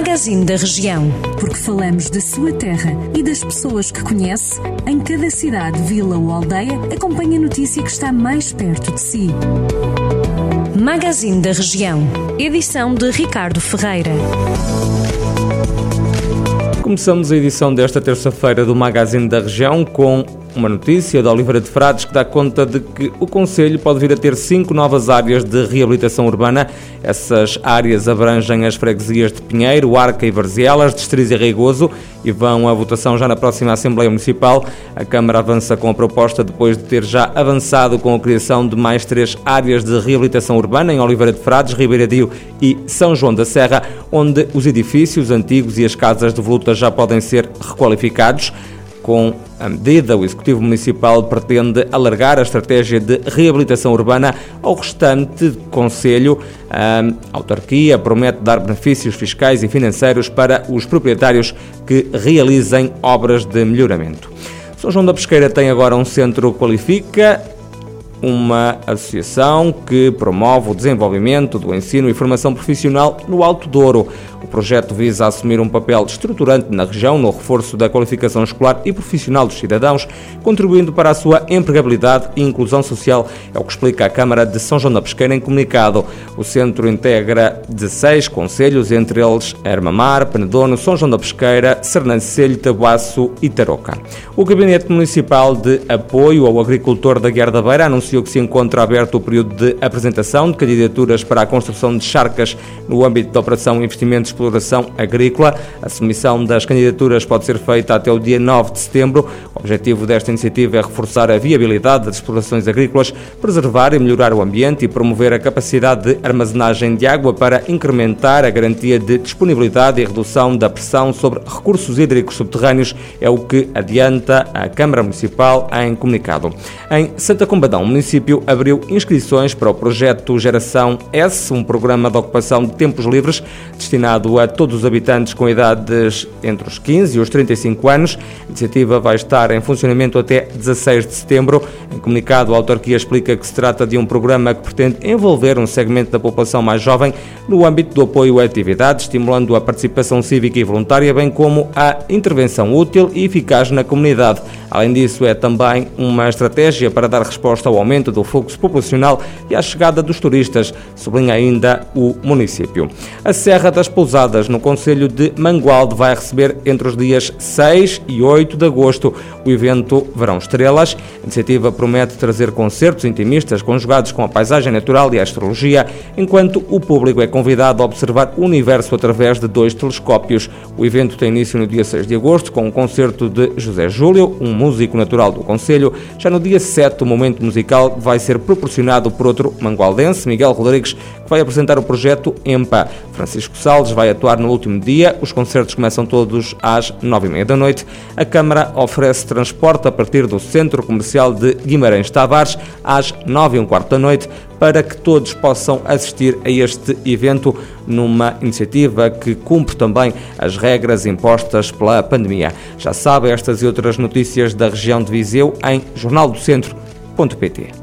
Magazine da Região. Porque falamos da sua terra e das pessoas que conhece, em cada cidade, vila ou aldeia, acompanhe a notícia que está mais perto de si. Magazine da Região. Edição de Ricardo Ferreira. Começamos a edição desta terça-feira do Magazine da Região com uma notícia da Oliveira de Frades que dá conta de que o Conselho pode vir a ter cinco novas áreas de reabilitação urbana. Essas áreas abrangem as freguesias de Pinheiro, Arca e Varzelas, Distriz e Reigoso e vão à votação já na próxima Assembleia Municipal. A Câmara avança com a proposta depois de ter já avançado com a criação de mais três áreas de reabilitação urbana em Oliveira de Frades, Ribeiradio e São João da Serra, onde os edifícios antigos e as casas de voluta já podem ser requalificados. Com medida, o Executivo Municipal pretende alargar a estratégia de reabilitação urbana ao restante Conselho. A autarquia promete dar benefícios fiscais e financeiros para os proprietários que realizem obras de melhoramento. São João da Pesqueira tem agora um centro Qualifica uma associação que promove o desenvolvimento do ensino e formação profissional no Alto Douro. O projeto visa assumir um papel estruturante na região no reforço da qualificação escolar e profissional dos cidadãos, contribuindo para a sua empregabilidade e inclusão social, é o que explica a Câmara de São João da Pesqueira em comunicado. O centro integra 16 conselhos, entre eles Ermamar, Penedono, São João da Pesqueira, Sernancelho, Tabuaço e Tarouca. O Gabinete Municipal de Apoio ao Agricultor da Guerra da Beira anunciou que se encontra aberto o período de apresentação de candidaturas para a construção de charcas no âmbito da Operação Investimentos exploração agrícola. A submissão das candidaturas pode ser feita até o dia 9 de setembro. O objetivo desta iniciativa é reforçar a viabilidade das explorações agrícolas, preservar e melhorar o ambiente e promover a capacidade de armazenagem de água para incrementar a garantia de disponibilidade e redução da pressão sobre recursos hídricos subterrâneos, é o que adianta a Câmara Municipal em comunicado. Em Santa Combadão, o município abriu inscrições para o projeto Geração S, um programa de ocupação de tempos livres destinado destinado a todos os habitantes com idades entre os 15 e os 35 anos. A iniciativa vai estar em funcionamento até 16 de setembro. Em comunicado, a autarquia explica que se trata de um programa que pretende envolver um segmento da população mais jovem no âmbito do apoio a atividades, estimulando a participação cívica e voluntária, bem como a intervenção útil e eficaz na comunidade. Além disso, é também uma estratégia para dar resposta ao aumento do fluxo populacional e à chegada dos turistas, sublinha ainda o município. A Serra das Pousadas, no Conselho de Mangualde, vai receber entre os dias 6 e 8 de agosto o evento Verão Estrelas. A iniciativa promete trazer concertos intimistas conjugados com a paisagem natural e a astrologia, enquanto o público é convidado a observar o universo através de dois telescópios. O evento tem início no dia 6 de agosto com um concerto de José Júlio, um músico natural do Conselho. Já no dia 7, o momento musical vai ser proporcionado por outro mangualdense, Miguel Rodrigues, que vai apresentar o projeto EMPA. Francisco Salles vai atuar no último dia. Os concertos começam todos às 9h30 da noite. A Câmara oferece transporte a partir do Centro Comercial de Guimarães Tavares às 9h15 da noite para que todos possam assistir a este evento numa iniciativa que cumpre também as regras impostas pela pandemia. Já sabe estas e outras notícias da região de Viseu em jornaldocentro.pt.